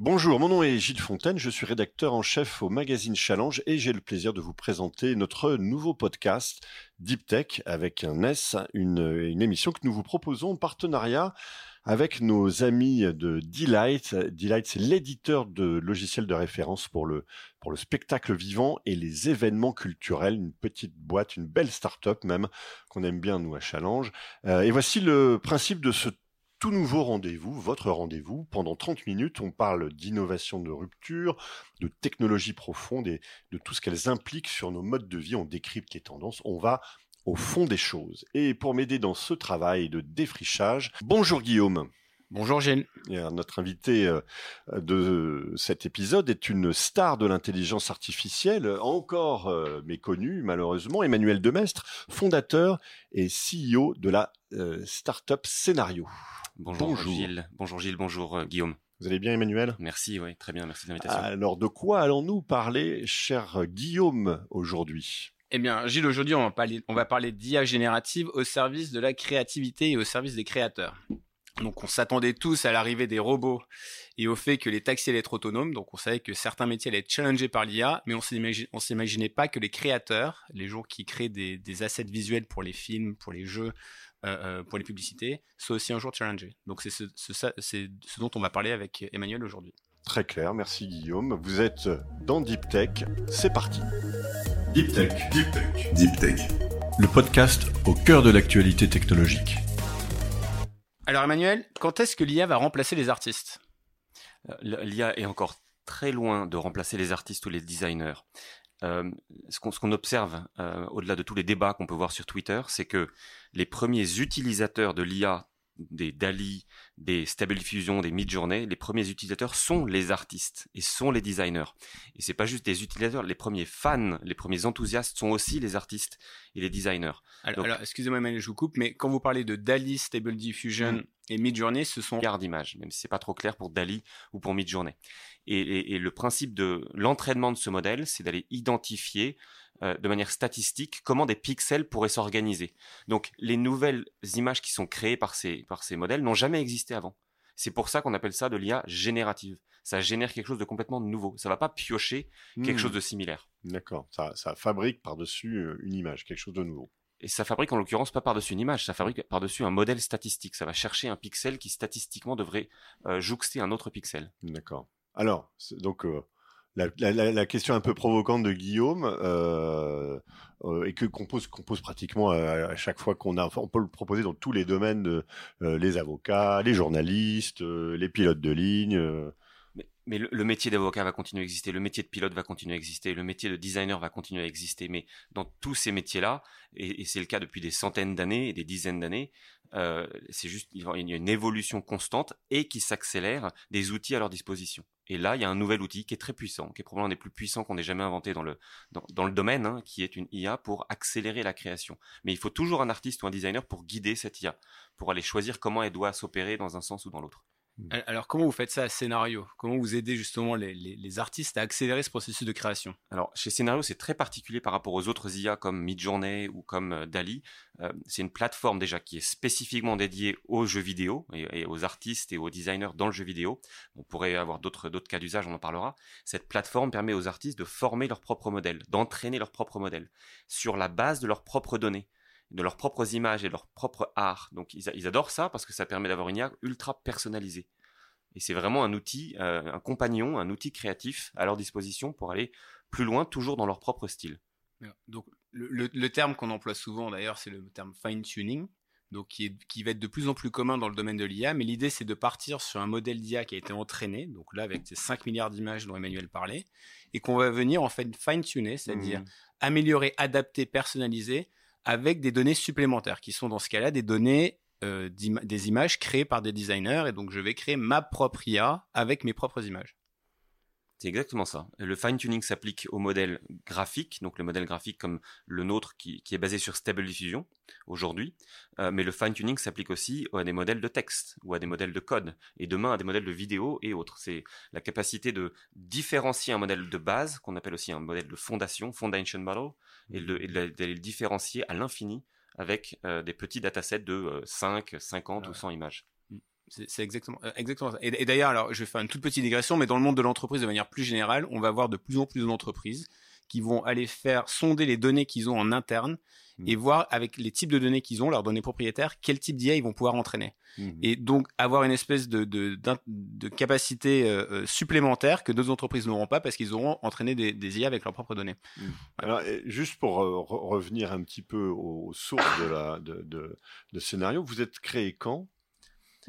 Bonjour, mon nom est Gilles Fontaine, je suis rédacteur en chef au magazine Challenge et j'ai le plaisir de vous présenter notre nouveau podcast Deep Tech avec un S, une, une émission que nous vous proposons en partenariat avec nos amis de Delight. Delight, c'est l'éditeur de logiciels de référence pour le, pour le spectacle vivant et les événements culturels. Une petite boîte, une belle start-up même, qu'on aime bien nous à Challenge. Euh, et voici le principe de ce tout nouveau rendez-vous, votre rendez-vous. Pendant 30 minutes, on parle d'innovation de rupture, de technologie profonde et de tout ce qu'elles impliquent sur nos modes de vie. On décrypte les tendances. On va au fond des choses. Et pour m'aider dans ce travail de défrichage, bonjour Guillaume. Bonjour Gilles. notre invité euh, de cet épisode est une star de l'intelligence artificielle, encore euh, méconnue malheureusement, Emmanuel Demestre, fondateur et CEO de la euh, startup Scénario. Bonjour, Gilles. Bonjour Gilles, bonjour Guillaume. Vous allez bien Emmanuel? Merci, oui, très bien, merci de l'invitation. Alors de quoi allons-nous parler, cher Guillaume, aujourd'hui? Eh bien, Gilles, aujourd'hui, on va parler, on va parler d'IA générative au service de la créativité et au service des créateurs. Donc, on s'attendait tous à l'arrivée des robots et au fait que les taxis allaient être autonomes. Donc, on savait que certains métiers allaient être challengés par l'IA, mais on ne s'imaginait pas que les créateurs, les gens qui créent des, assets visuels pour les films, pour les jeux, euh, euh, pour les publicités, soient aussi un jour challengés. Donc, c'est ce, ce, dont on va parler avec Emmanuel aujourd'hui. Très clair, merci Guillaume. Vous êtes dans Deep Tech. C'est parti. Deep Tech. Deep Tech. Deep Tech. Le podcast au cœur de l'actualité technologique. Alors Emmanuel, quand est-ce que l'IA va remplacer les artistes? Euh, L'IA est encore très loin de remplacer les artistes ou les designers. Euh, ce qu'on observe euh, au-delà de tous les débats qu'on peut voir sur Twitter, c'est que les premiers utilisateurs de l'IA des DALI, des Stable Diffusion, des Midjourney, les premiers utilisateurs sont les artistes et sont les designers. Et c'est pas juste des utilisateurs, les premiers fans, les premiers enthousiastes sont aussi les artistes et les designers. Alors, excusez-moi Emmanuel, je vous coupe, mais quand vous parlez de DALI, Stable Diffusion mm. et Midjourney, ce sont garde images, même si c'est pas trop clair pour DALI ou pour Midjourney. Et, et le principe de l'entraînement de ce modèle, c'est d'aller identifier euh, de manière statistique comment des pixels pourraient s'organiser. Donc les nouvelles images qui sont créées par ces, par ces modèles n'ont jamais existé avant. C'est pour ça qu'on appelle ça de l'IA générative. Ça génère quelque chose de complètement nouveau. Ça va pas piocher quelque hmm. chose de similaire. D'accord. Ça, ça fabrique par-dessus euh, une image, quelque chose de nouveau. Et ça fabrique en l'occurrence pas par-dessus une image, ça fabrique par-dessus un modèle statistique. Ça va chercher un pixel qui statistiquement devrait euh, jouxter un autre pixel. D'accord. Alors, donc la, question un peu provocante de Guillaume euh, euh, et que qu'on pose, pratiquement à, chaque fois qu'on a, on peut le proposer dans tous les domaines, euh, les avocats, les journalistes, les pilotes de ligne. Mais, le, métier d'avocat va continuer à exister, le métier de pilote va continuer à exister, le métier de designer va continuer à exister. Mais dans tous ces métiers-là, et, c'est le cas depuis des centaines d'années et des dizaines d'années, c'est juste il y a une évolution constante et qui s'accélère des outils à leur disposition. Et là, il y a un nouvel outil qui est très puissant, qui est probablement un des plus puissants qu'on ait jamais inventé dans le, dans, le domaine, hein, qui est une IA pour accélérer la création. Mais il faut toujours un artiste ou un designer pour guider cette IA, pour aller choisir comment elle doit s'opérer dans un sens ou dans l'autre. Mmh. Alors, comment vous faites ça à Scénario? Comment vous aidez justement les, artistes à accélérer ce processus de création? Alors, chez Scénario, c'est très particulier par rapport aux autres IA comme Midjourney ou comme euh, Dali. Euh, c'est une plateforme déjà qui est spécifiquement dédiée aux jeux vidéo et, aux artistes et aux designers dans le jeu vidéo. On pourrait avoir d'autres cas d'usage, on en parlera. Cette plateforme permet aux artistes de former leur propre modèle, d'entraîner leur propre modèle sur la base de leurs propres données de leurs propres images et de leur propre art. Donc ils, adorent ça parce que ça permet d'avoir une IA ultra personnalisée. Et c'est vraiment un outil, euh, un compagnon, un outil créatif à leur disposition pour aller plus loin, toujours dans leur propre style. Donc le, terme qu'on emploie souvent d'ailleurs, c'est le terme fine tuning. Donc qui, qui va être de plus en plus commun dans le domaine de l'IA, mais l'idée c'est de partir sur un modèle d'IA qui a été entraîné, donc là avec ces 5 milliards d'images dont Emmanuel parlait, et qu'on va venir en fait fine tuner, c'est-à-dire mmh. améliorer, adapter, personnaliser avec des données supplémentaires, qui sont dans ce cas-là des données, euh, des images créées par des designers, et donc je vais créer ma propre IA avec mes propres images. C'est exactement ça. Le fine-tuning s'applique au modèle graphique, donc le modèle graphique comme le nôtre qui, est basé sur Stable Diffusion aujourd'hui, euh, mais le fine-tuning s'applique aussi à des modèles de texte ou à des modèles de code, et demain à des modèles de vidéo et autres. C'est la capacité de différencier un modèle de base, qu'on appelle aussi un modèle de fondation, foundation model, et de, le différencier à l'infini avec euh, des petits datasets de 5, euh, 50 ou 100 images. C'est exactement, euh, exactement ça. Et, d'ailleurs, alors, je vais faire une toute petite digression, mais dans le monde de l'entreprise, de manière plus générale, on va voir de plus en plus d'entreprises qui vont aller faire sonder les données qu'ils ont en interne et mmh. voir avec les types de données qu'ils ont, leurs données propriétaires, quel type d'IA ils vont pouvoir entraîner. Mmh. Et donc avoir une espèce de, de, de capacité euh, euh, supplémentaire que d'autres entreprises n'auront pas parce qu'ils auront entraîné des, des, IA avec leurs propres données. Mmh. Alors, juste pour revenir un petit peu aux, sources de, la, de, de, de scénario, vous êtes créé quand?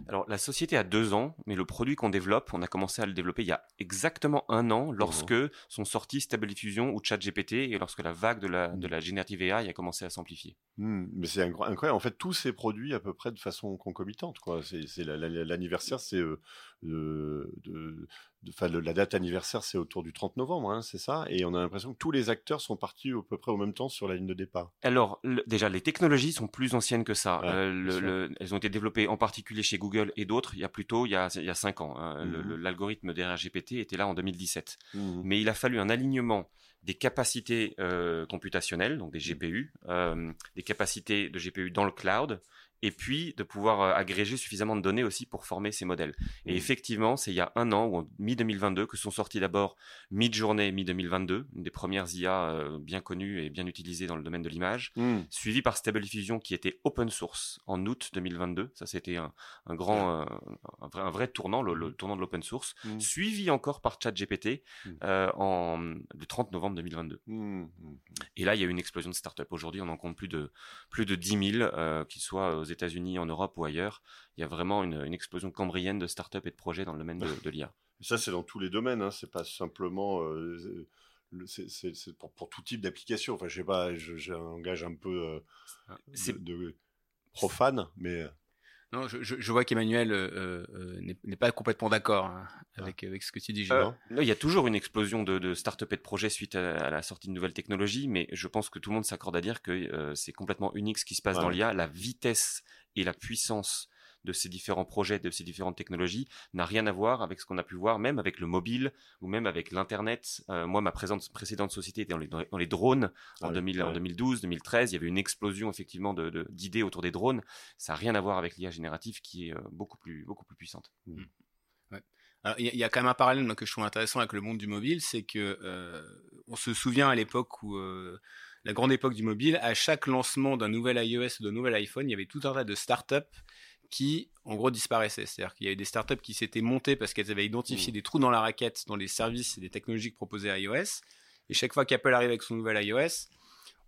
Alors, la société a deux ans, mais le produit qu'on développe, on a commencé à le développer il y a exactement un an, lorsque mmh. sont sortis Stable Diffusion ou ChatGPT et lorsque la vague de la, de la générative AI a commencé à s'amplifier. Mmh, mais c'est incroyable. En fait, tous ces produits à peu près de façon concomitante. Quoi. C'est, l'anniversaire, c'est euh, de, de, la date anniversaire, c'est autour du 30 novembre, hein, c'est ça? Et on a l'impression que tous les acteurs sont partis à peu près au même temps sur la ligne de départ. Alors, déjà, les technologies sont plus anciennes que ça. Euh, elles ont été développées en particulier chez Google et d'autres il y a plutôt il y a, il y a 5 ans. Hein. Mmh l'algorithme derrière GPT était là en 2017. Mmh Mais il a fallu un alignement des capacités euh, computationnelles, donc des GPU, euh, des capacités de GPU dans le cloud, et puis de pouvoir euh, agréger suffisamment de données aussi pour former ces modèles. Et mmh. effectivement, c'est il y a un an, ou en mi-2022, que sont sortis d'abord Mid-Journée mi-2022, une des premières IA euh, bien connues et bien utilisées dans le domaine de l'image, mmh. suivi par Stable Diffusion qui était open source en août 2022. Ça, c'était un, un, grand, euh, un, vrai, un, vrai, tournant, le, le mmh. tournant de l'open source, suivi encore par ChatGPT en le 30 novembre 2022. Et là, il y a eu une explosion de startups. Aujourd'hui, on en compte plus de plus de 10 000, qui soient États-Unis, en Europe ou ailleurs. Il y a vraiment une, explosion cambrienne de startups et de projets dans le domaine de, l'IA. Ça, c'est dans tous les domaines. Hein. C'est pas simplement. Euh, c'est pour, tout type d'application. Enfin, je sais pas, j'engage un peu euh, ah, de, profane, mais. Euh. Non, je, vois qu'Emmanuel n'est pas complètement d'accord hein, ah. avec, avec ce que tu dis, Julien. il y a toujours une explosion de, de start-up et de projets suite à, la sortie de nouvelles technologies, mais je pense que tout le monde s'accorde à dire que c'est complètement unique ce qui se passe dans l'IA. La vitesse et la puissance de ces différents projets, de ces différentes technologies, n'a rien à voir avec ce qu'on a pu voir, même avec le mobile ou même avec l'Internet. Euh, moi, ma précédente, précédente société était dans les, dans les drones en, 2000, en 2012, 2013. Il y avait une explosion effectivement d'idées de, autour des drones. Ça n'a rien à voir avec l'IA générative qui est euh, beaucoup, plus, beaucoup plus puissante. Mmh. il y, a quand même un parallèle que je trouve intéressant avec le monde du mobile, c'est que euh, on se souvient à l'époque où la grande époque du mobile, à chaque lancement d'un nouvel iOS ou d'un nouvel iPhone, il y avait tout un tas de startups qui, en gros, disparaissaient. C'est-à-dire qu'il y avait des startups qui s'étaient montées parce qu'elles avaient identifié mmh. des trous dans la raquette dans les services et des technologies proposées à iOS. Et chaque fois qu'Apple arrivait avec son nouvel iOS,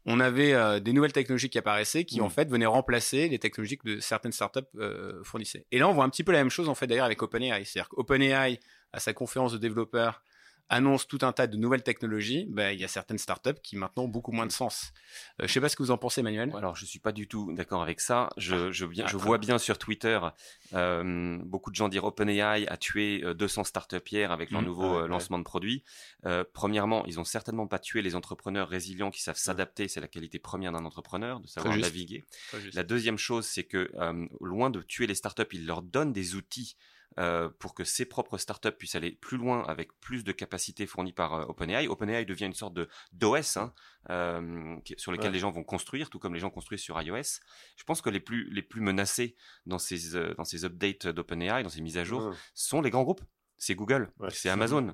on avait euh, des nouvelles technologies qui apparaissaient qui, en mmh. fait, venaient remplacer les technologies que de certaines startups euh, fournissaient. Et là, on voit un petit peu la même chose, en fait, d'ailleurs, avec OpenAI. C'est-à-dire qu'OpenAI, à sa conférence de développeurs, annonce tout un tas de nouvelles technologies, ben, il y a certaines startups qui maintenant ont beaucoup moins de sens. Euh, je sais pas ce que vous en pensez, Emmanuel. Alors, je suis pas du tout d'accord avec ça. Je, je, je vois bien sur Twitter euh, beaucoup de gens dire OpenAI a tué 200 euh, startups hier avec leur mmh. nouveau euh, lancement de produits. premièrement, ils ont certainement pas tué les entrepreneurs résilients qui savent mmh. s'adapter. C'est la qualité première d'un entrepreneur, de savoir naviguer. La deuxième chose, c'est que loin de tuer les startups, ils leur donnent des outils euh, pour que ses propres startups puissent aller plus loin avec plus de capacités fournies par euh, OpenAI. OpenAI devient une sorte de d'OS hein, euh, sur lequel les gens vont construire, tout comme les gens construisent sur iOS. Je pense que les plus les plus menacés dans ces dans ces updates d'OpenAI, dans ces mises à jour, sont les grands groupes. C'est Google, c'est Amazon.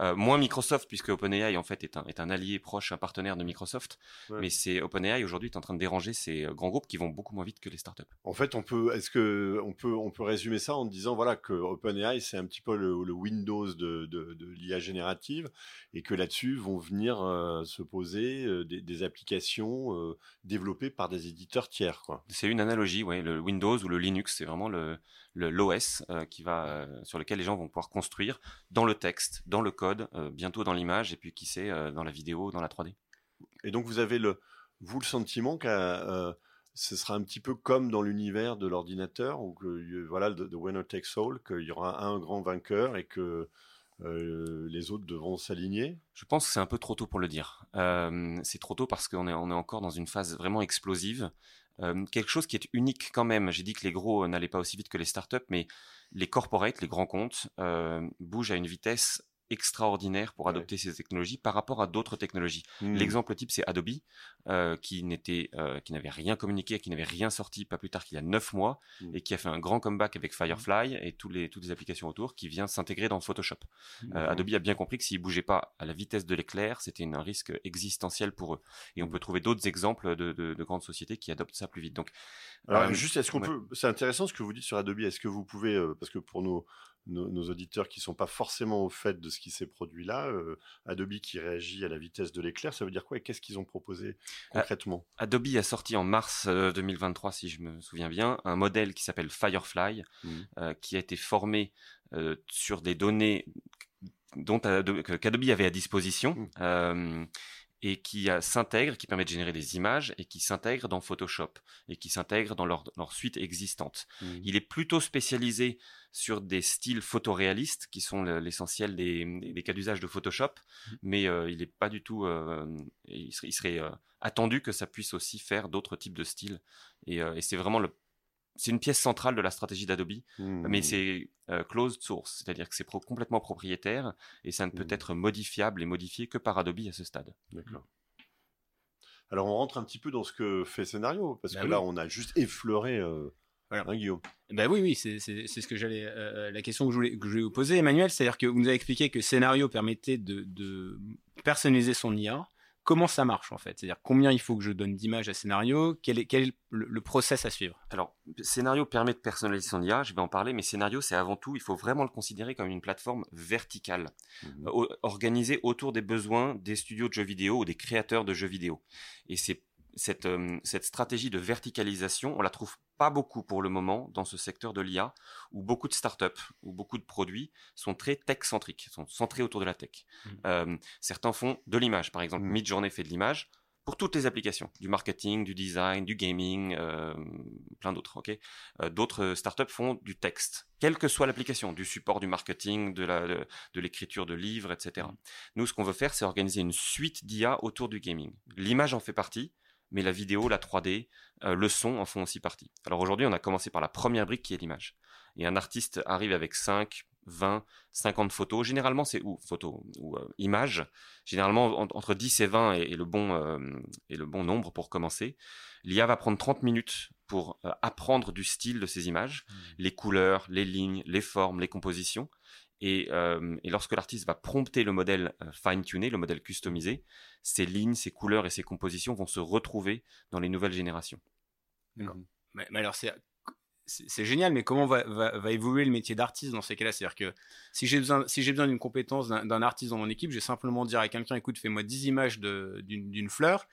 Euh, moins Microsoft, puisque OpenAI en fait est un, est un allié proche, un partenaire de Microsoft. Mais c'est OpenAI aujourd'hui est en train de déranger ces euh, grands groupes qui vont beaucoup moins vite que les startups. En fait, on peut, est-ce que on peut, on peut résumer ça en disant voilà que OpenAI c'est un petit peu le, Windows de, de, de l'IA générative et que là-dessus vont venir euh, se poser des, des, applications développées par des éditeurs tiers. C'est une analogie, ouais. Le Windows ou le Linux, c'est vraiment le l'OS qui va sur lequel les gens vont pouvoir construire dans le texte, dans le code euh, bientôt dans l'image, et puis qui sait, euh, dans la vidéo, dans la 3D. Et donc vous avez le, vous le sentiment que euh, ce sera un petit peu comme dans l'univers de l'ordinateur, où que, voilà, the, winner takes all, qu'il y aura un grand vainqueur et que les autres devront s'aligner? Je pense que c'est un peu trop tôt pour le dire. c'est trop tôt parce qu'on est, on est encore dans une phase vraiment explosive. quelque chose qui est unique quand même. J'ai dit que les gros n'allaient pas aussi vite que les startups, mais les corporates, les grands comptes, bougent à une vitesse extraordinaire pour adopter ces technologies par rapport à d'autres technologies. Mmh. L'exemple type, c'est Adobe, euh, qui n'était, euh, qui n'avait rien communiqué, qui n'avait rien sorti pas plus tard qu'il y a neuf mois, mmh. et qui a fait un grand comeback avec Firefly et tous les, toutes les applications autour, qui vient s'intégrer dans Photoshop. Euh, Adobe a bien compris que s'il bougeait pas à la vitesse de l'éclair, c'était un risque existentiel pour eux. Et on peut trouver d'autres exemples de, de, de, grandes sociétés qui adoptent ça plus vite. Donc, alors juste, est-ce qu'on peut, c'est intéressant ce que vous dites sur Adobe. Est-ce que vous pouvez, parce que pour nos nos, auditeurs qui sont pas forcément au fait de ce qui s'est produit là, euh, Adobe qui réagit à la vitesse de l'éclair, ça veut dire quoi et qu'est-ce qu'ils ont proposé concrètement? Adobe a sorti en mars 2023, euh, si je me souviens bien, un modèle qui s'appelle Firefly, mmh. euh, qui a été formé sur des données dont qu'Adobe avait à disposition. Mmh et qui s'intègre, qui permet de générer des images et qui s'intègre dans Photoshop et qui s'intègre dans leur, suite existante. Mmh. Il est plutôt spécialisé sur des styles photoréalistes qui sont l'essentiel des, cas d'usage de Photoshop, mmh. mais euh, il n'est pas du tout. Euh, il serait, euh, attendu que ça puisse aussi faire d'autres types de styles. Et, et c'est vraiment le c'est une pièce centrale de la stratégie d'Adobe, mais mmh. c'est euh, closed source, c'est-à-dire que c'est complètement propriétaire et ça ne peut mmh. être modifiable et modifié que par Adobe à ce stade. D'accord. Alors on rentre un petit peu dans ce que fait Scénario, parce bah que là on a juste effleuré euh, hein, Guillaume. Ben oui, oui, c'est ce que j'allais. Euh, la question que je, voulais, que je voulais vous poser, Emmanuel, c'est-à-dire que vous nous avez expliqué que Scénario permettait de, de personnaliser son IA comment ça marche en fait? C'est-à-dire combien il faut que je donne d'images à scénario? Quel est, quel est le, process à suivre? Alors, scénario permet de personnaliser son IA, je vais en parler, mais scénario, c'est avant tout, il faut vraiment le considérer comme une plateforme verticale, mmh. organisée autour des besoins des studios de jeux vidéo ou des créateurs de jeux vidéo. Et c'est cette, euh, cette stratégie de verticalisation, on la trouve pas beaucoup pour le moment dans ce secteur de l'IA, où beaucoup de startups ou beaucoup de produits sont très tech-centriques, sont centrés autour de la tech. Mmh. Euh, certains font de l'image, par exemple, mmh. Midjourney fait de l'image pour toutes les applications, du marketing, du design, du gaming, euh, plein d'autres. Ok? Euh, d'autres startups font du texte, quelle que soit l'application, du support du marketing, de la de, l'écriture de livres, etc. Mmh. Nous, ce qu'on veut faire, c'est organiser une suite d'IA autour du gaming. L'image en fait partie mais la vidéo, la 3D, euh, le son en font aussi partie. Alors aujourd'hui, on a commencé par la première brique qui est l'image. Et un artiste arrive avec 5, 20, 50 photos. Généralement, c'est ou photos ou euh, images. Généralement, entre 10 et 20 est, le bon, euh, le bon nombre pour commencer. L'IA va prendre 30 minutes pour apprendre du style de ces images, mmh. les couleurs, les lignes, les formes, les compositions. Euh, et, lorsque l'artiste va prompter le modèle euh, fine-tuné, le modèle customisé, ces lignes, ces couleurs et ces compositions vont se retrouver dans les nouvelles générations. Mmh. Mais, alors c'est c'est génial, mais comment va, va, évoluer le métier d'artiste dans ces cas-là? C'est-à-dire que si j'ai besoin, si besoin d'une compétence d'un artiste dans mon équipe, je vais simplement dire à quelqu'un, écoute, fais-moi 10 images d'une fleur,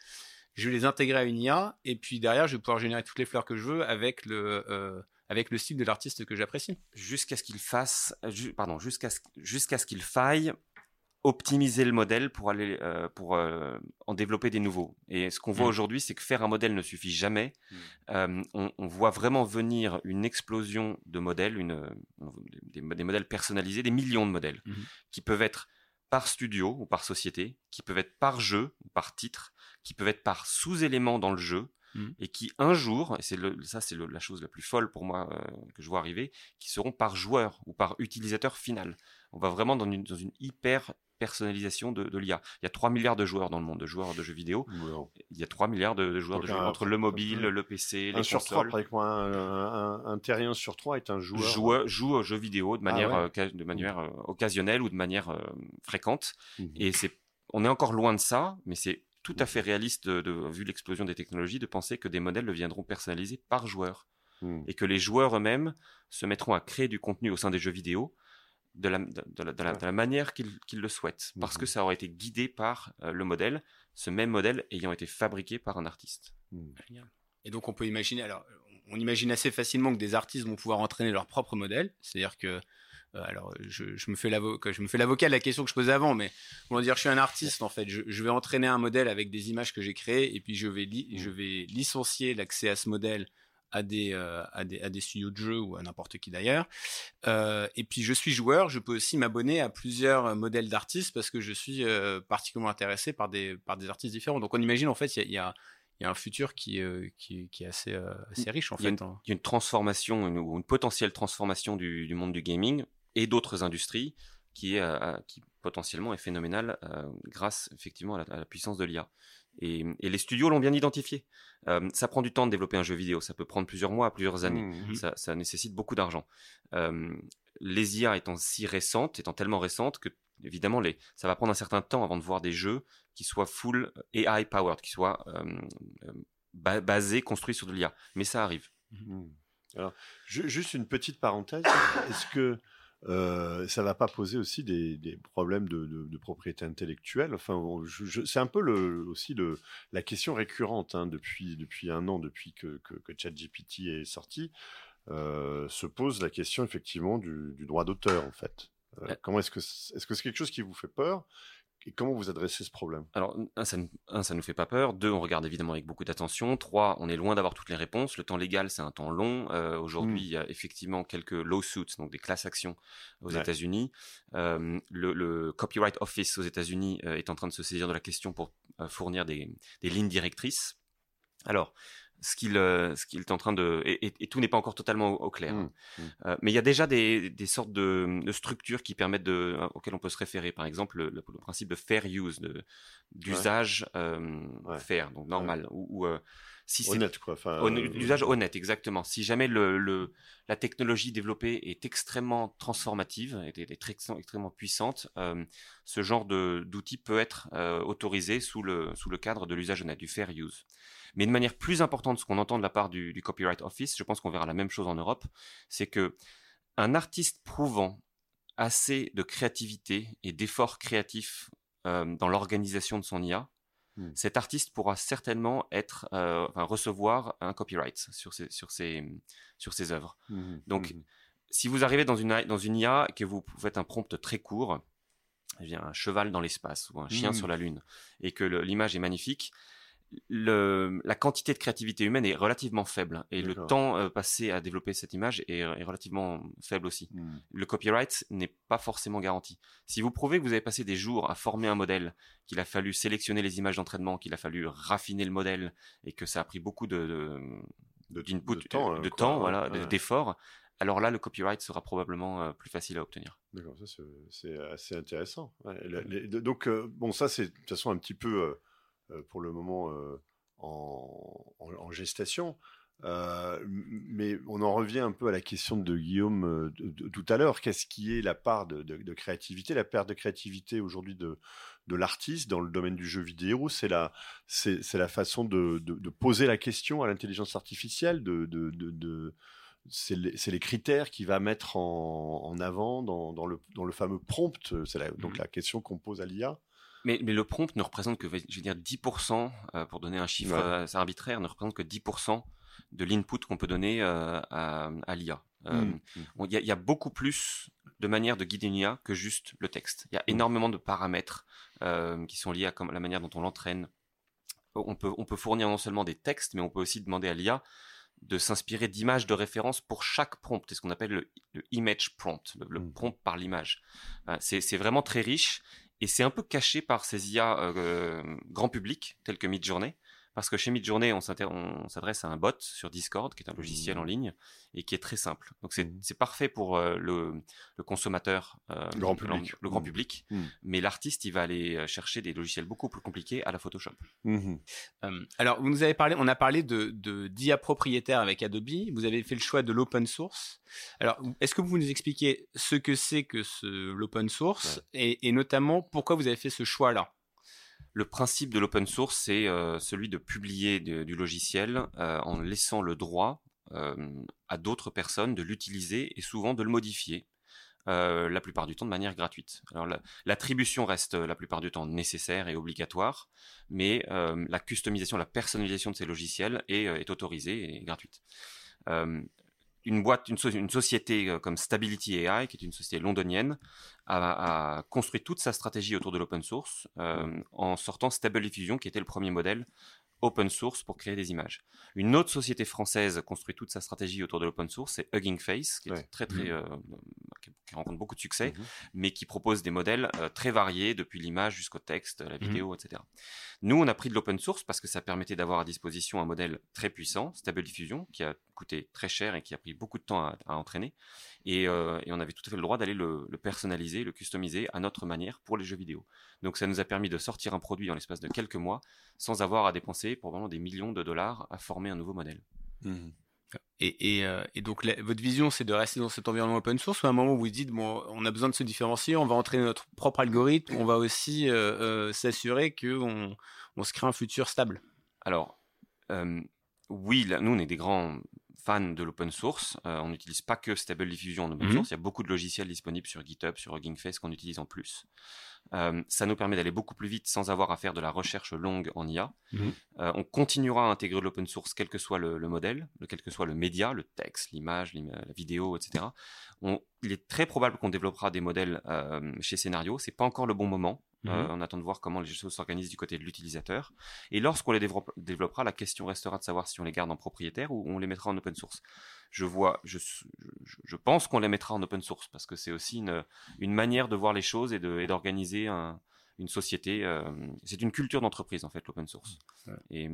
je vais les intégrer à une IA, et puis derrière, je vais pouvoir générer toutes les fleurs que je veux avec le, euh, avec le style de l'artiste que j'apprécie. Jusqu'à ce qu'il fasse, pardon, jusqu'à ce, jusqu'à ce qu'il faille optimiser le modèle pour aller euh, pour euh, en développer des nouveaux. Et ce qu'on voit mmh. aujourd'hui, c'est que faire un modèle ne suffit jamais. Mmh. Euh, on, voit vraiment venir une explosion de modèles, une, des, modèles personnalisés, des millions de modèles, mmh. qui peuvent être par studio ou par société, qui peuvent être par jeu ou par titre, qui peuvent être par sous-éléments dans le jeu, Mmh. et qui un jour, et c'est ça c'est la chose la plus folle pour moi euh, que je vois arriver, qui seront par joueur ou par utilisateur final. On va vraiment dans une, dans une hyper personnalisation de, l'IA. Il y a 3 milliards de joueurs dans le monde, de joueurs de jeux vidéo. Il y a 3 milliards de, joueurs de jeux entre le mobile, le PC, les sur 3, un, un, terrien sur 3 est un joueur. Joue, aux jeux vidéo de ah manière, euh, de manière euh, occasionnelle ou de manière fréquente. Mmh. Et c'est, on est encore loin de ça, mais c'est tout à fait réaliste, de, vu l'explosion des technologies, de penser que des modèles deviendront personnalisés par joueur. Hmm. Et que les joueurs eux-mêmes se mettront à créer du contenu au sein des jeux vidéo de la, de, la, manière qu'ils le souhaitent. Parce que hmm. ça aurait été guidé par euh, le modèle, ce même modèle ayant été fabriqué par un artiste. Hmm. Et donc on peut imaginer, alors on imagine assez facilement que des artistes vont pouvoir entraîner leur propre modèle, c'est-à-dire que euh, alors, je, me fais l'avocat, je me fais l'avocat de la question que je posais avant, mais comment dire, je suis un artiste en fait. Je, vais entraîner un modèle avec des images que j'ai créées, et puis je vais, je vais licencier l'accès à ce modèle à des, euh, à des, à des studios de jeux ou à n'importe qui d'ailleurs. Euh, et puis je suis joueur, je peux aussi m'abonner à plusieurs modèles d'artistes parce que je suis particulièrement intéressé par des, par des artistes différents. Donc on imagine en fait, il y a, y a un futur qui, qui, qui, est assez, assez riche en fait. Hein. Il y a une, transformation, une, une potentielle transformation du, du, monde du gaming et d'autres industries qui est qui potentiellement est phénoménal grâce effectivement à la, puissance de l'IA. Et, les studios l'ont bien identifié. ça prend du temps de développer un jeu vidéo, ça peut prendre plusieurs mois, plusieurs années. Mmh. Ça, ça, nécessite beaucoup d'argent. les IA étant si récentes, étant tellement récentes que évidemment, les, ça va prendre un certain temps avant de voir des jeux qui soient full AI powered, qui soient basés, construits sur de l'IA. Mais ça arrive. Mmh. Alors, juste une petite parenthèse. Est-ce que euh, ça va pas poser aussi des, problèmes de, propriété intellectuelle. Enfin, c'est un peu le, aussi le, la question récurrente hein, depuis, depuis un an, depuis que, que, que ChatGPT est sorti, euh, se pose la question effectivement du, du droit d'auteur en fait. Euh, comment est-ce que est-ce que c'est quelque chose qui vous fait peur? Et comment vous adressez ce problème? Alors, un ça, ne nous fait pas peur. Deux, on regarde évidemment avec beaucoup d'attention. Trois, on est loin d'avoir toutes les réponses. Le temps légal, c'est un temps long. Euh, aujourd'hui, mmh. il y a effectivement quelques lawsuits, donc des classes actions aux États-Unis. Euh, le, Copyright Office aux États-Unis est en train de se saisir de la question pour fournir des, des lignes directrices. Alors, ce qu'il euh, ce qu'il est en train de et, tout n'est pas encore totalement au, clair. Mmh, mmh. Euh, mais il y a déjà des, des sortes de, de, structures qui permettent de euh, auxquelles on peut se référer. Par exemple, le, le, principe de fair use, de d'usage ouais. fair, donc normal, ou, si honnête quoi. Enfin, usage honnête, exactement. Si jamais le, le, la technologie développée est extrêmement transformative, est, est extrêmement puissante, ce genre de d'outil peut être autorisé sous le sous le cadre de l'usage honnête, du fair use. Mais de manière plus importante, ce qu'on entend de la part du, Copyright Office, je pense qu'on verra la même chose en Europe, c'est que un artiste prouvant assez de créativité et d'efforts créatifs euh, dans l'organisation de son IA, hmm. cet artiste pourra certainement être, euh, recevoir un copyright sur ses, sur ses, sur ses œuvres. Hmm. Donc, hmm. si vous arrivez dans une, dans une IA et que vous faites un prompt très court, eh un cheval dans l'espace ou un chien sur la lune, et que l'image est magnifique, le, la quantité de créativité humaine est relativement faible et le temps euh, passé à développer cette image est, relativement faible aussi. Hmm. Le copyright n'est pas forcément garanti. Si vous prouvez que vous avez passé des jours à former un modèle, qu'il a fallu sélectionner les images d'entraînement, qu'il a fallu raffiner le modèle et que ça a pris beaucoup de, de, d'input, de, temps, de temps voilà, d'efforts, alors là, le copyright sera probablement euh, plus facile à obtenir. D'accord, ça c'est, assez intéressant. donc, euh, bon, ça c'est de toute façon un petit peu euh, pour le moment euh, en, gestation. Euh, mais on en revient un peu à la question de Guillaume de, tout à l'heure. Qu'est-ce qui est la part de, créativité La perte de créativité aujourd'hui de, l'artiste dans le domaine du jeu vidéo, c'est la, c'est, la façon de, poser la question à l'intelligence artificielle, de, c'est, les, critères qu'il va mettre en, avant dans, le, dans le fameux prompt. C'est donc mmh la question qu'on pose à l'IA. Mais, mais, le prompt ne représente que, je veux dire, 10%, euh, pour donner un chiffre euh, arbitraire, ne représente que 10% de l'input qu'on peut donner euh, à, à l'IA. Mmh. Il y, y, a beaucoup plus de manières de guider une IA que juste le texte. Il y a mmh. énormément de paramètres qui sont liés à la manière dont on l'entraîne. On peut, on peut fournir non seulement des textes, mais on peut aussi demander à l'IA de s'inspirer d'images de référence pour chaque prompt. C'est ce qu'on appelle le, image prompt, le, le prompt par l'image. c'est vraiment très riche et c'est un peu caché par ces IA euh, grand public, tels que Midjourney, parce que chez Midjourney, on s'adresse à un bot sur Discord, qui est un logiciel en mmh. ligne, et qui est très simple. Donc c'est mmh. parfait pour euh, le, consommateur, euh, le grand public. Le, grand mmh. Mais l'artiste, il va aller euh, chercher des logiciels beaucoup plus compliqués à la Photoshop. alors, vous nous avez parlé, on a parlé de d'IA propriétaire avec Adobe. Vous avez fait le choix de l'open source. Alors, est-ce que vous nous expliquez ce que c'est que l'open source et, et notamment pourquoi vous avez fait ce choix-là? Le principe de l'open source, c'est euh, celui de publier du logiciel euh, en laissant le droit euh, à d'autres personnes de l'utiliser et souvent de le modifier. la plupart du temps de manière gratuite. Alors l'attribution reste la plupart du temps nécessaire et obligatoire, mais la customisation, la personnalisation de ces logiciels est, est autorisée et gratuite une boîte, une, une, société euh, comme Stability AI, qui est une société londonienne, a, a construit toute sa stratégie autour de l'open source euh, en sortant Stable Diffusion, qui était le premier modèle open source pour créer des images. Une autre société française construit toute sa stratégie autour de l'open source, c'est Hugging Face, qui est très très, mmh. qui, rencontre beaucoup de succès, mmh mais qui propose des modèles très variés depuis l'image jusqu'au texte, la mmh vidéo, etc. Nous, on a pris de l'open source parce que ça permettait d'avoir à disposition un modèle très puissant, Stable Diffusion, qui a coûté très cher et qui a pris beaucoup de temps à, entraîner. Euh, et, on avait tout à fait le droit d'aller le, personnaliser, le customiser à notre manière pour les jeux vidéo. Donc ça nous a permis de sortir un produit en l'espace de quelques mois sans avoir à dépenser probablement des millions de dollars à former un nouveau modèle. Mmh. Et, euh, et, donc votre vision, c'est de rester dans cet environnement open source ou à un moment où vous dites bon, on a besoin de se différencier, on va entraîner notre propre algorithme, on va aussi euh, euh, s'assurer qu'on on se crée un futur stable? Alors oui, nous on est des grands fans de l'open source. on n'utilise pas que Stable Diffusion en open mmh source. Il y a beaucoup de logiciels disponibles sur GitHub, sur Hugging Face qu'on utilise en plus. Euh, ça nous permet d'aller beaucoup plus vite sans avoir à faire de la recherche longue en IA. Mhm. Euh, on continuera à intégrer l'open source quel que soit le, modèle, quel que soit le média, le texte, l'image, la vidéo, etc. il est très probable qu'on développera des modèles euh, chez Scénario. C'est pas encore le bon moment. Mhm. on attend de voir comment les choses s'organisent du côté de l'utilisateur. Et lorsqu'on les développera, la question restera de savoir si on les garde en propriétaire ou on les mettra en open source je vois, je, je, pense qu'on les mettra en open source parce que c'est aussi une, une manière de voir les choses et d'organiser un, une société. Euh, c'est une culture d'entreprise en fait l'open source. Et,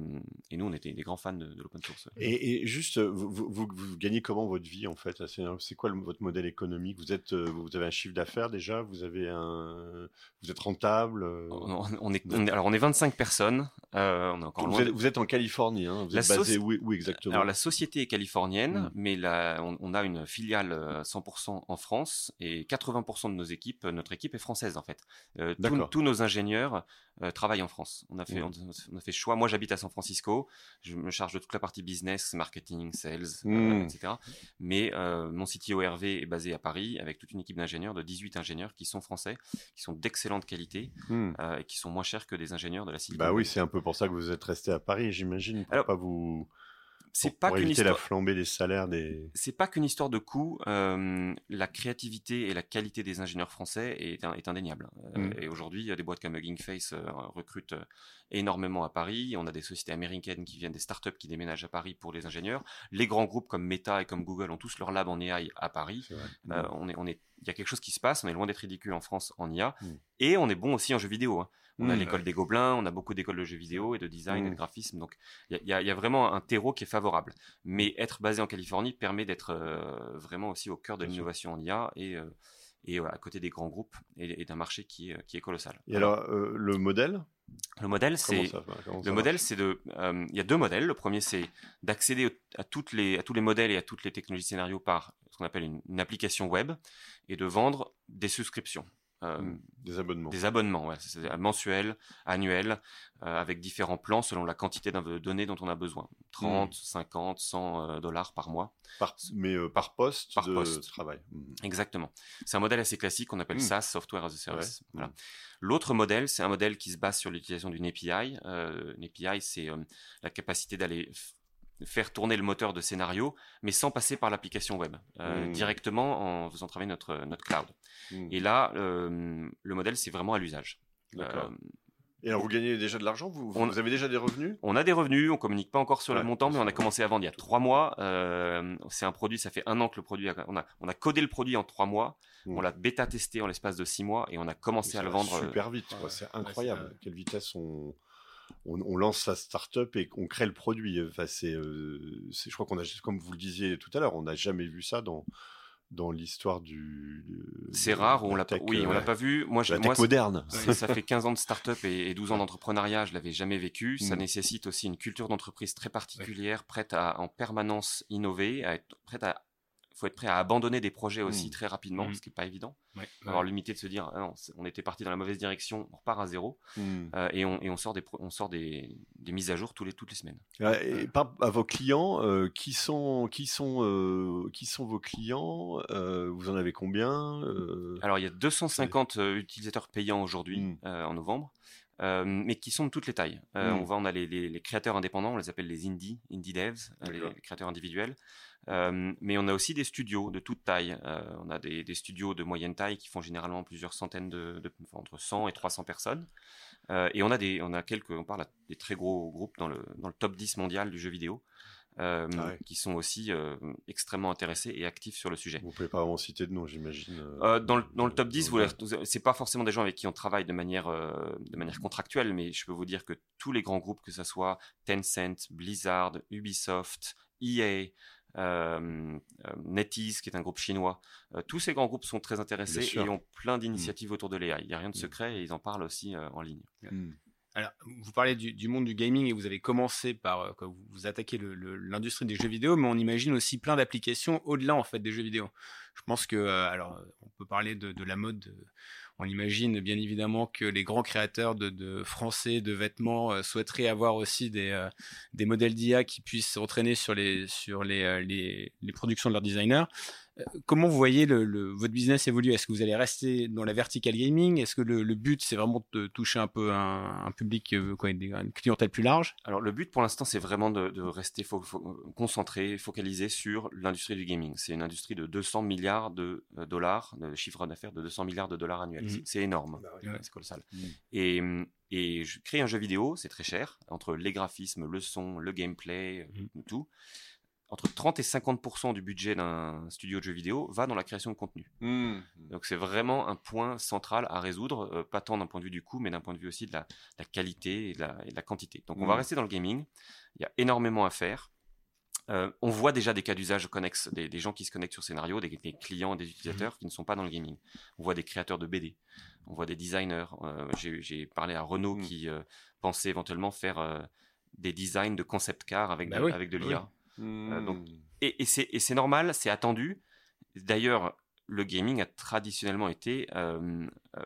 et, nous on était des grands fans de, l'open source. Et, juste, vous, vous, gagnez comment votre vie en fait? C'est quoi votre modèle économique? Vous êtes, euh, vous avez un chiffre d'affaires déjà? Vous avez un, vous êtes rentable euh? on, est, alors on est 25 personnes. on est encore vous, êtes, vous, êtes, en Californie. Hein? Vous êtes basé où, exactement? Alors la société est californienne, hmm. mais la, on, a une filiale 100% en France et 80% de nos équipes, notre équipe est française en fait. tous, tous nos ingénieurs euh, travaillent en France. On a fait, on, a fait choix. Moi, j'habite à San Francisco. Je me charge de toute la partie business, marketing, sales, euh, mmh. etc. Mais euh, mon CTO Hervé est basé à Paris avec toute une équipe d'ingénieurs, de 18 ingénieurs qui sont français, qui sont d'excellente qualité mmh. et qui sont moins chers que des ingénieurs de la Silicon Bah oui, c'est un peu pour ça que vous êtes resté à Paris, j'imagine. Pour pas vous c'est pas qu'une histoire... la flambée des salaires des. C'est pas qu'une histoire de coût. Euh, la créativité et la qualité des ingénieurs français est, est indéniable. Euh, mm. Et aujourd'hui, des boîtes comme Hugging Face euh, recrutent énormément à Paris. On a des sociétés américaines qui viennent, des startups qui déménagent à Paris pour les ingénieurs. Les grands groupes comme Meta et comme Google ont tous leur lab en AI à Paris. on est, on est, il y a quelque chose qui se passe. On est loin d'être ridicule en France en IA, mm. et on est bon aussi en jeux vidéo. Hein. On a mmh. l'école des Gobelins, on a beaucoup d'écoles de jeux vidéo et de design et de mmh. graphisme. Donc, il y, a, vraiment un terreau qui est favorable. Mais être basé en Californie permet d'être euh, vraiment aussi au cœur de l'innovation en IA et, euh, et à côté des grands groupes et, d'un marché qui est, qui est colossal. Et alors, euh, le modèle? Le modèle, c'est le modèle, c'est de. Il y a deux modèles. Le premier, c'est d'accéder à toutes les à tous les modèles et à toutes les technologies scénario par ce qu'on appelle une, application web et de vendre des souscriptions. Euh, mmh. des abonnements. Des abonnements, ouais, mensuels, annuels, euh, avec différents plans selon la quantité de données dont on a besoin. 30, 50, 100 dollars par mois. Par, mais euh, par poste par de poste. travail. Mmh. Exactement. C'est un modèle assez classique qu'on appelle mmh. SaaS, Software as a Service. Voilà. L'autre modèle, c'est un modèle qui se base sur l'utilisation d'une API. une API, c'est la capacité d'aller faire tourner le moteur de scénario, mais sans passer par l'application web, euh, hmm. directement en faisant travailler notre, notre cloud. Hmm. Et là, euh, le modèle, c'est vraiment à l'usage. Euh, et alors, vous gagnez déjà de l'argent? Vous, vous, avez déjà des revenus? On a des revenus, on communique pas encore sur le montant, mais on a commencé à vendre il y a trois mois. c'est un produit, ça fait un an que le produit, on, a, on a codé le produit en trois mois, hmm. on l'a bêta testé en l'espace de six mois et on a commencé à le vendre. Super vite, c'est incroyable. Quelle vitesse on on, lance sa startup et qu'on crée le produit. Enfin, euh, c'est, je crois qu'on a, comme vous le disiez tout à l'heure, on n'a jamais vu ça dans dans l'histoire du. C'est rare, on l'a pas. Oui, on l'a pas vu. Moi, la tech moderne. Ça, fait 15 ans de startup et, et 12 ans d'entrepreneuriat. Je l'avais jamais vécu. Ça mm. nécessite aussi une culture d'entreprise très particulière, prête à en permanence innover, à être prête à faut être prêt à abandonner des projets aussi mmh. très rapidement, mmh. ce qui n'est pas évident. Ouais, avoir de se dire, ah non, on était parti dans la mauvaise direction, on repart à zéro, mmh. euh, et, on, et, on, sort, des, on sort des, des, mises à jour tous les, toutes les semaines. et par, à vos clients, euh, qui, sont, qui, sont, euh, qui sont vos clients Vous en avez combien Alors, il y a 250 utilisateurs payants aujourd'hui, en novembre. mais qui sont de toutes les tailles. On va, on a les, les, créateurs indépendants, on les appelle les indie, indie devs, les créateurs individuels. Mais on a aussi des studios de toute taille. on a des, studios de moyenne taille qui font généralement plusieurs centaines de, entre 100 et 300 personnes. et on a des, on a quelques, on parle des très gros groupes dans le, dans le top 10 mondial du jeu vidéo. Euh, ah qui sont aussi euh, extrêmement intéressés et actifs sur le sujet. Vous pouvez pas vraiment citer de nom, j'imagine. Euh, dans, le, dans, le, top 10, c'est pas forcément des gens avec qui on travaille de manière, de manière contractuelle, mais je peux vous dire que tous les grands groupes, que ce soit Tencent, Blizzard, Ubisoft, EA, NetEase, qui est un groupe chinois. tous ces grands groupes sont très intéressés et ont plein d'initiatives autour de l'AI. Il n'y a rien de mm. secret et ils en parlent aussi en ligne. Mm. Alors, vous parlez du, monde du gaming et vous avez commencé par euh, vous, vous attaquez l'industrie des jeux vidéo, mais on imagine aussi plein d'applications au-delà en fait des jeux vidéo. Je pense que euh, alors on peut parler de, la mode. On imagine bien évidemment que les grands créateurs de, français de vêtements euh, souhaiteraient avoir aussi des, des modèles d'IA qui puissent s'entraîner sur les sur les, les, les productions de leurs designers. Euh, comment vous voyez le, votre business évoluer? Est-ce que vous allez rester dans la vertical gaming? Est-ce que le, but, c'est vraiment de toucher un peu un, public, euh, quoi, une clientèle plus large? Alors, le but pour l'instant, c'est vraiment de, rester concentré, focalisé sur l'industrie du gaming. C'est une industrie de 200 milliards de euh, dollars, de chiffre d'affaires de 200 milliards de dollars annuels. Mmh. C'est énorme, bah c'est colossal. Mmh. Et, et je crée un jeu vidéo, c'est très cher, entre les graphismes, le son, le gameplay, mmh. tout entre 30 et 50% du budget d'un studio de jeux vidéo va dans la création de contenu. Mmh. Donc c'est vraiment un point central à résoudre, euh, pas tant d'un point de vue du coût, mais d'un point de vue aussi de la, qualité et de la, quantité. Donc on va mmh. rester dans le gaming. Il y a énormément à faire. Euh, on voit déjà des cas d'usage connexes, des, gens qui se connectent sur scénario, des, clients, des utilisateurs mmh. qui ne sont pas dans le gaming. On voit des créateurs de BD, on voit des designers. Euh, j'ai parlé à Renault qui pensait éventuellement faire des designs de concept car avec, bah avec de l'IA. Euh, donc, hmm. et, et c'est normal, c'est attendu. D'ailleurs, le gaming a traditionnellement été euh, euh,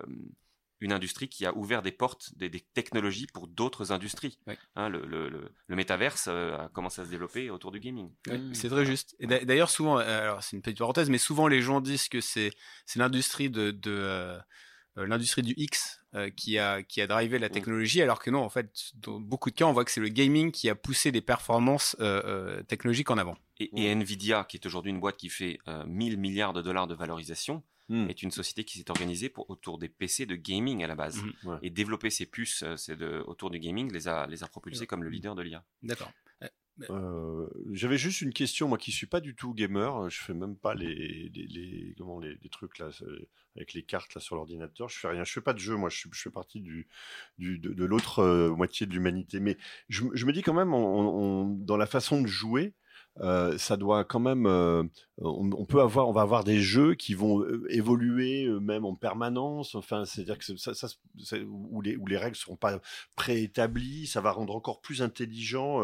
une industrie qui a ouvert des portes, des, technologies pour d'autres industries. Hein, le, le, le, métaverse a commencé à se développer autour du gaming. C'est très juste. Et d'ailleurs, souvent, alors c'est une petite parenthèse, mais souvent les gens disent que c'est l'industrie de, de l'industrie du X euh, qui a qui a drivé la mm. technologie, alors que non, en fait, dans beaucoup de cas, on voit que c'est le gaming qui a poussé les performances euh, euh, technologiques en avant. Et. Nvidia, qui est aujourd'hui une boîte qui fait 1000 milliards de dollars de valorisation, mm. est une société qui s'est organisée pour, autour des PC de gaming à la base. Mm-hmm. Et développer ses puces c'est de, autour du gaming les a, les a propulsés comme le leader de l'IA. D'accord. Euh, j'avais juste une question, moi qui suis pas du tout gamer, je fais même pas les, comment, les, trucs là avec les cartes là sur l'ordinateur, je fais rien, je fais pas de jeu, moi je, fais partie du de, l'autre euh, moitié de l'humanité, mais je, me dis quand même, dans la façon de jouer, euh, ça doit quand même, on, peut avoir, on va avoir des jeux qui vont évoluer même en permanence. Enfin, c'est-à-dire que ça, où les où les règles seront pas préétablies, ça va rendre encore plus intelligent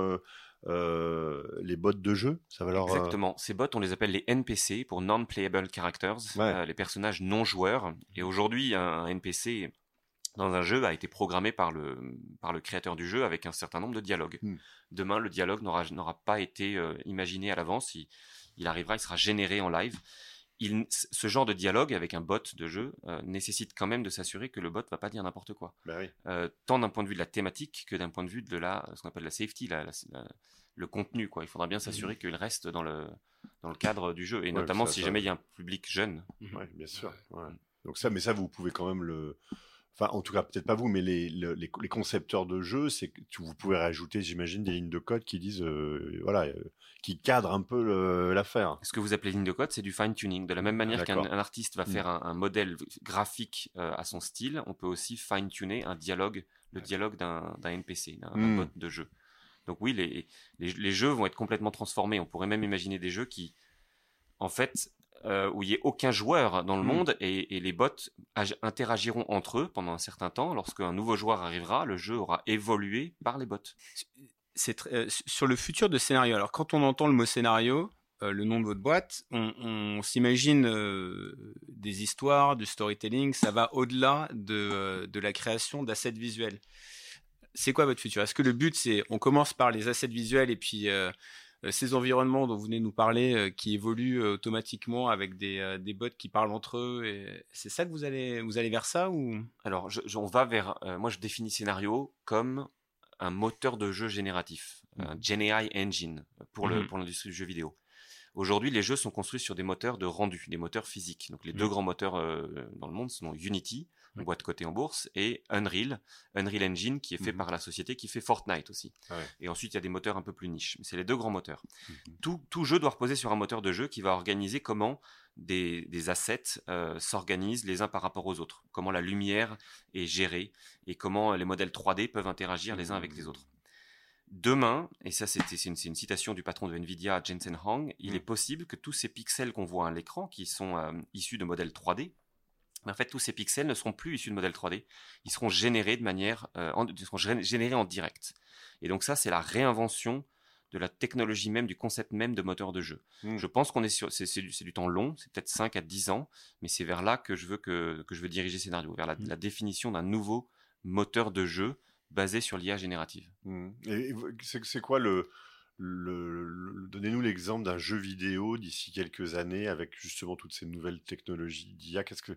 les bots de jeu. Ça va leur, euh, Exactement. Ces bots, on les appelle les NPC pour non-playable characters, euh, les personnages non joueurs. Et aujourd'hui, un NPC dans un jeu a été programmé par le, par le créateur du jeu avec un certain nombre de dialogues. Hmm. Demain, le dialogue n'aura pas été imaginé à l'avance. Il, il, arrivera, il sera généré en live ce genre de dialogue avec un bot de jeu euh, nécessite quand même de s'assurer que le bot va pas dire n'importe quoi. Bah euh, tant d'un point de vue de la thématique que d'un point de vue de la, ce qu'on appelle la safety, le contenu. Quoi. Il faudra bien s'assurer mmh. qu'il reste dans le, dans le cadre du jeu. Et notamment si jamais il y a un public jeune. Oui, bien sûr. Donc ça, mais ça, vous pouvez quand même le, enfin en tout cas peut-être pas vous, mais les, les, concepteurs de jeux, c'est que vous pouvez rajouter, j'imagine, des lignes de code qui disent, euh, voilà, euh, qui cadrent un peu l'affaire. Ce que vous appelez ligne de code, c'est du fine tuning. De la même manière qu'un artiste va mmh. faire un, modèle graphique euh, à son style, on peut aussi fine tuner un dialogue, le dialogue d'un NPC, d'un mmh. bot de jeu. Donc oui, les, les, les jeux vont être complètement transformés. On pourrait même imaginer des jeux qui, en fait, euh, où il n'y ait aucun joueur dans le hmm. monde et, les bots interagiront entre eux pendant un certain temps. Lorsqu'un nouveau joueur arrivera, le jeu aura évolué par les bots. C'est euh, sur le futur de scénario. Alors quand on entend le mot scénario, euh, le nom de votre boîte, on, s'imagine des histoires, du storytelling, ça va au-delà de, de, la création d'assets visuels. C'est quoi votre futur? Est-ce que le but c'est on commence par les assets visuels et puis euh, ces environnements dont vous venez nous parler, euh, qui évoluent euh, automatiquement avec des, des bots qui parlent entre eux, c'est ça que vous allez, vous allez vers ça ou? Alors, on va vers. moi, je définis scénario comme un moteur de jeu génératif, un mmh. GenAI engine pour le mmh. pour l'industrie du jeu vidéo. Aujourd'hui, les jeux sont construits sur des moteurs de rendu, des moteurs physiques. Donc les deux grands moteurs dans le monde sont Unity, boîte cotée en bourse, et Unreal, Unreal Engine, qui est fait par la société qui fait Fortnite aussi. Et ensuite, il y a des moteurs un peu plus niches. Mais c'est les deux grands moteurs. tout, tout, jeu doit reposer sur un moteur de jeu qui va organiser comment des, des assets euh, s'organisent les uns par rapport aux autres, comment la lumière est gérée et comment les modèles 3D peuvent interagir les uns avec les autres. Demain, et ça c'est une, une, citation du patron de Nvidia, Jensen Hang, il est possible que tous ces pixels qu'on voit à l'écran, qui sont euh, issus de modèles 3D, mais en fait tous ces pixels ne seront plus issus de modèles 3D, ils seront générés de manière, euh, ils seront générés en direct. Et donc ça c'est la réinvention de la technologie même, du concept même de moteur de jeu. Hmm. Je pense qu'on est sur, c'est du, du, temps long, c'est peut-être 5 à 10 ans, mais c'est vers là que je veux que, que je veux diriger scénario, vers la, hmm. la définition d'un nouveau moteur de jeu basé sur l'IA générative. Hmm. Et c'est quoi le, donnez-nous l'exemple d'un jeu vidéo d'ici quelques années avec justement toutes ces nouvelles technologies d'IA. Qu'est-ce que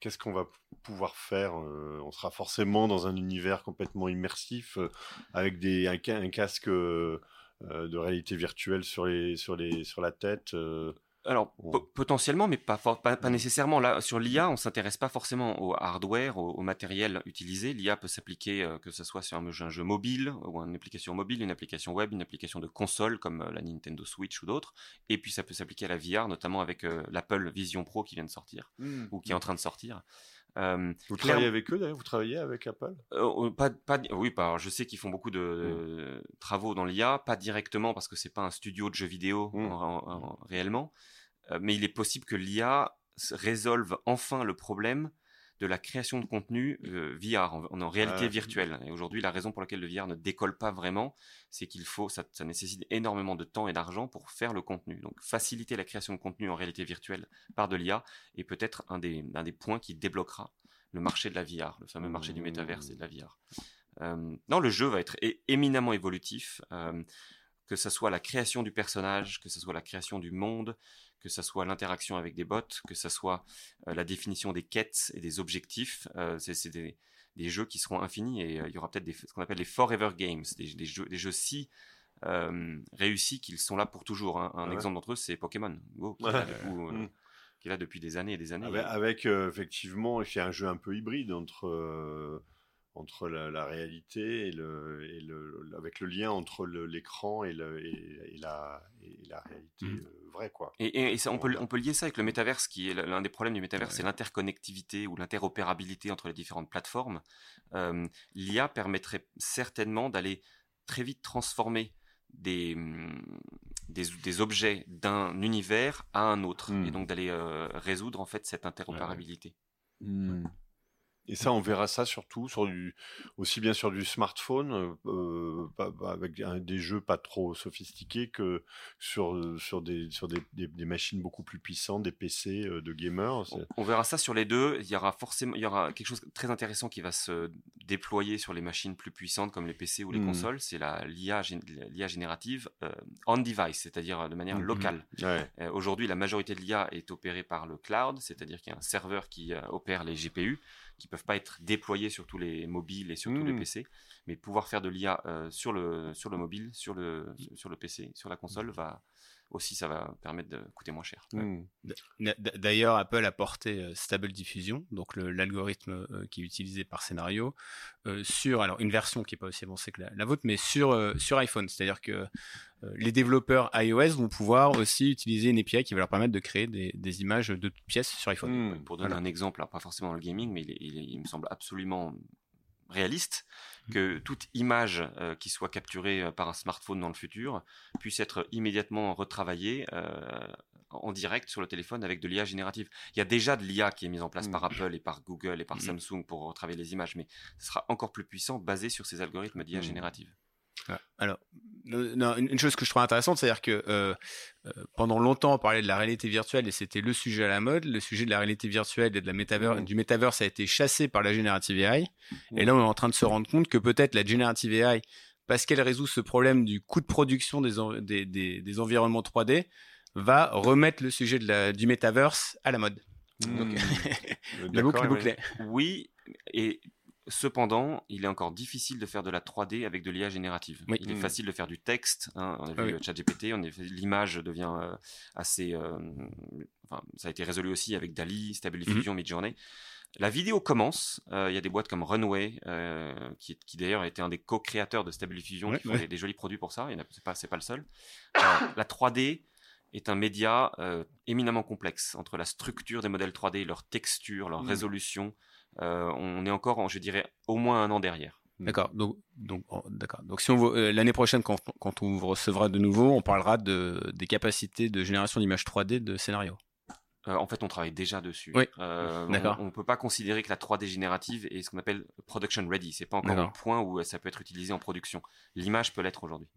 qu'est-ce qu'on va pouvoir faire euh, On sera forcément dans un univers complètement immersif euh, avec des un, casque euh, de réalité virtuelle sur la tête euh, alors potentiellement, mais pas, pas, pas, nécessairement. Là, sur l'IA, on s'intéresse pas forcément au hardware, au, matériel utilisé. L'IA peut s'appliquer euh, que ce soit sur un jeu, un jeu, mobile ou une application mobile, une application web, une application de console comme la Nintendo Switch ou d'autres. Et puis ça peut s'appliquer à la VR, notamment avec l'Apple Vision Pro qui vient de sortir mmh. ou qui est en train de sortir. Euh, vous travaillez avec eux d'ailleurs? Vous travaillez avec Apple? Euh, pas, pas, Oui, pas, je sais qu'ils font beaucoup de, mmh. travaux dans l'IA, pas directement parce que c'est pas un studio de jeux vidéo mmh. réellement, euh, mais il est possible que l'IA résolve enfin le problème de la création de contenu VR en, réalité virtuelle. Et aujourd'hui, la raison pour laquelle le VR ne décolle pas vraiment, c'est qu'il faut, ça, ça, nécessite énormément de temps et d'argent pour faire le contenu. Donc, faciliter la création de contenu en réalité virtuelle par de l'IA est peut-être un des, un des points qui débloquera le marché de la VR, le fameux marché du métaverse et de la VR. Euh, non, le jeu va être éminemment évolutif. Euh, que ce soit la création du personnage, que ce soit la création du monde, que ce soit l'interaction avec des bots, que ce soit euh, la définition des quêtes et des objectifs. Euh, c'est des, des, jeux qui seront infinis et euh, il y aura peut-être ce qu'on appelle les forever games, des, des, jeux, des jeux si réussis qu'ils sont là pour toujours. Hein. Un exemple d'entre eux, c'est Pokémon Go, qui, est là depuis des années et des années. Avec, avec effectivement, a un jeu un peu hybride entre entre la, réalité et, le, et le, avec le lien entre l'écran et, et, la, et la réalité mmh. Quoi. Et, ça, on, peut, on peut lier ça avec le métaverse, qui est l'un des problèmes du métaverse, c'est l'interconnectivité ou l'interopérabilité entre les différentes plateformes. Euh, L'IA permettrait certainement d'aller très vite transformer des, des, des objets d'un univers à un autre, et mmh. donc d'aller euh, résoudre en fait cette interopérabilité. Mmh. Et ça, on verra ça surtout sur du, aussi bien sur du smartphone, euh, avec des jeux pas trop sophistiqués que sur sur des sur des, des, machines beaucoup plus puissantes, des PC euh, de gamers. On, verra ça sur les deux. Il y aura forcément, il y aura quelque chose de très intéressant qui va se déployer sur les machines plus puissantes comme les PC ou les mmh. consoles. C'est la l'IA l'IA générative euh, on device, c'est-à-dire de manière mmh, mmh. locale. Aujourd'hui, la majorité de l'IA est opérée par le cloud, c'est-à-dire qu'il y a un serveur qui opère les GPU qui peuvent pas être déployés sur tous les mobiles et sur tous les mmh. PC, mais pouvoir faire de l'IA euh, sur le sur le mobile, sur le sur le PC, sur la console va aussi ça va permettre de coûter moins cher. Mmh. D'ailleurs, Apple a porté euh, Stable Diffusion, donc l'algorithme euh, qui est utilisé par scénario, sur alors une version qui est pas aussi avancée que la, vôtre, mais sur sur iPhone. C'est-à-dire que les développeurs iOS vont pouvoir aussi utiliser une API qui va leur permettre de créer des, des images de toutes pièces sur iPhone. Mmh. Pour donner un exemple, pas forcément dans le gaming, mais il, il, me semble absolument réaliste. Que toute image euh, qui soit capturée euh, par un smartphone dans le futur puisse être immédiatement retravaillée euh, en direct sur le téléphone avec de l'IA générative. Il y a déjà de l'IA qui est mise en place par mmh. Apple et par Google et par Samsung pour retravailler les images, mais ce sera encore plus puissant basé sur ces algorithmes d'IA générative. Alors, une chose que je trouve intéressante, c'est-à-dire que euh, euh, pendant longtemps, on parlait de la réalité virtuelle et c'était le sujet à la mode. Le sujet de la réalité virtuelle et de la métaverse, mmh. du metaverse a été chassé par la générative AI. Et mmh. là, on est en train de se rendre compte que peut-être la générative AI, parce qu'elle résout ce problème du coût de production des, des, des, environnements 3D, va remettre le sujet de la, du metaverse à la mode. Mmh. Donc, la boucle est bouclée. Oui, et Cependant, il est encore difficile de faire de la 3D avec de l'IA générative. Oui. Il est Mm. facile de faire du texte. hein, on a vu Oui. euh, on vu- l'image devient euh, assez. euh, enfin, ça a été résolu aussi avec Dali, Stable Mhm. Diffusion, Midjourney. La vidéo commence. euh, Il y a des boîtes comme Runway, euh, qui, qui d'ailleurs a été un des co-créateurs de Stable Diffusion, Ouais, qui font des, des jolis produits pour ça. C'est pas, pas le seul. Euh, la 3D est un média euh, éminemment complexe entre la structure des modèles 3D, leur texture, leur Mm. résolution. Euh, on est encore, en, je dirais, au moins un an derrière. D'accord. Donc, donc, oh, d'accord. Donc, si on euh, l'année prochaine, quand, quand on vous recevra de nouveau, on parlera de, des capacités de génération d'images 3D de scénario. Euh, en fait, on travaille déjà dessus. Oui. Euh, D'accord. On ne peut pas considérer que la 3D générative est ce qu'on appelle production ready. C'est pas encore D'accord. point où ça peut être utilisé en production. L'image peut l'être aujourd'hui.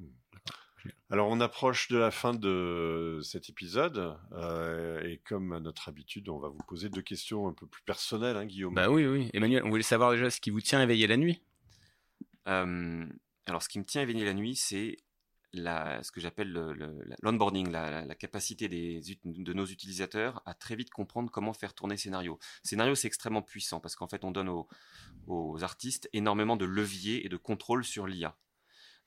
Alors, on approche de la fin de cet épisode, euh, et comme à notre habitude, on va vous poser deux questions un peu plus personnelles, hein, Guillaume. Bah oui, oui. Emmanuel, on voulait savoir déjà ce qui vous tient éveillé la nuit. Euh, alors, ce qui me tient éveillé la nuit, c'est la, ce que j'appelle le- le- la- l'onboarding, la, la- la capacité des, de nos utilisateurs à très vite comprendre comment faire tourner scénario. Scénario, c'est extrêmement puissant parce qu'en fait, on donne aux, aux artistes énormément de leviers et de contrôle sur l'IA.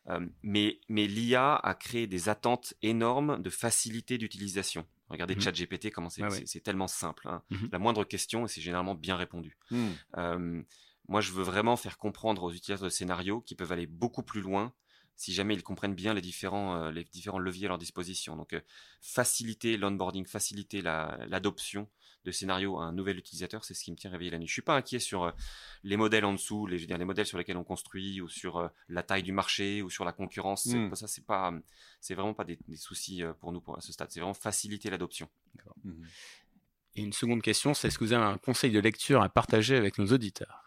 Euh, mais mais l'IA a créé des attentes énormes de facilité d'utilisation. Regardez Mhm. ChatGPT, comment c'est ouais. tellement simple. hein. Mhm. La moindre question, c'est généralement bien répondu. Hmm. Euh, moi, je veux vraiment faire comprendre aux utilisateurs de scénario qu'ils peuvent aller beaucoup plus loin si jamais ils comprennent bien les différents, euh, les différents leviers à leur disposition. Donc, faciliter l'onboarding, faciliter la- l'adoption de scénario à un nouvel utilisateur, c'est ce qui me tient réveillé la nuit. Je suis pas inquiet sur euh, les modèles en dessous, les, je veux dire, les modèles sur lesquels on construit, ou sur euh, la taille du marché, ou sur la concurrence. C'est- Mm. Ça, c'est pas, c'est vraiment pas des, des soucis euh, pour nous pour, à ce stade. C'est vraiment faciliter l'adoption. Mhm. Et une seconde question, c'est est-ce que vous avez un conseil de lecture à partager avec nos auditeurs?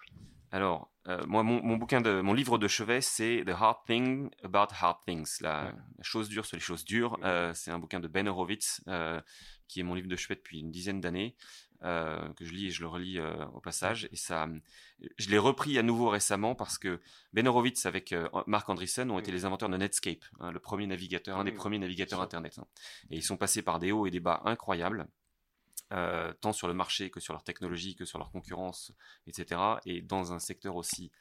Alors, euh, moi, mon, mon bouquin de, mon livre de chevet, c'est The Hard Thing About Hard Things, la, Ouais. la chose dure sur les choses dures. Euh, c'est un bouquin de Ben Horowitz, euh, qui est mon livre de chevet depuis une dizaine d'années, euh, que je lis et je le relis euh, au passage. Et ça, je l'ai repris à nouveau récemment parce que Ben Horowitz avec euh, Mark Andreessen ont été les inventeurs de Netscape, hein, le premier navigateur, un des Mm. premiers navigateurs. Internet. hein. Et ils sont passés par des hauts et des bas incroyables. euh, tant sur le marché que sur leur technologie, que sur leur concurrence, etc. Et dans un secteur aussi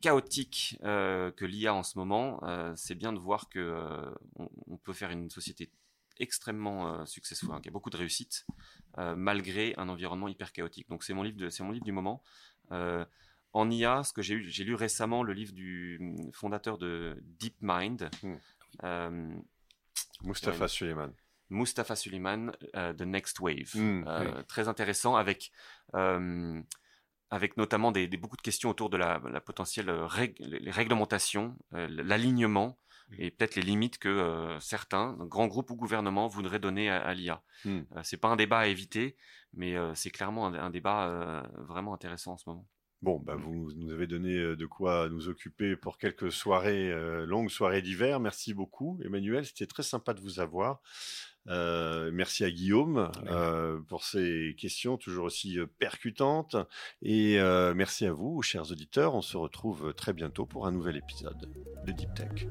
chaotique euh, que l'IA en ce moment, euh, c'est bien de voir que euh, on, on peut faire une société extrêmement euh, successful, hein, qui a beaucoup de réussite, euh, malgré un environnement hyper chaotique. Donc c'est mon livre, c'est mon livre du moment. Euh, en IA, ce que j'ai lu récemment le livre du hum, fondateur de DeepMind, Mm. euh, Mustafa. Suleiman. Mustafa Suleiman, The Next Wave. Mm, Euh, Très intéressant avec, avec notamment des, des- beaucoup de questions autour de la, la potentielle rég- les réglementations, l'alignement et peut-être les limites que euh, certains, grands groupes ou gouvernements, voudraient donner à, à l'IA. Mm. Euh, c'est pas un débat à éviter, mais euh, c'est clairement un, un débat euh, vraiment intéressant en ce moment. Bon, bah, vous nous avez donné de quoi nous occuper pour quelques soirées, longues soirées d'hiver. Merci beaucoup, Emmanuel. C'était très sympa de vous avoir. Euh, merci à Guillaume euh, pour ces questions toujours aussi euh, percutantes. Et euh, merci à vous, chers auditeurs. On se retrouve très bientôt pour un nouvel épisode de Deep Tech.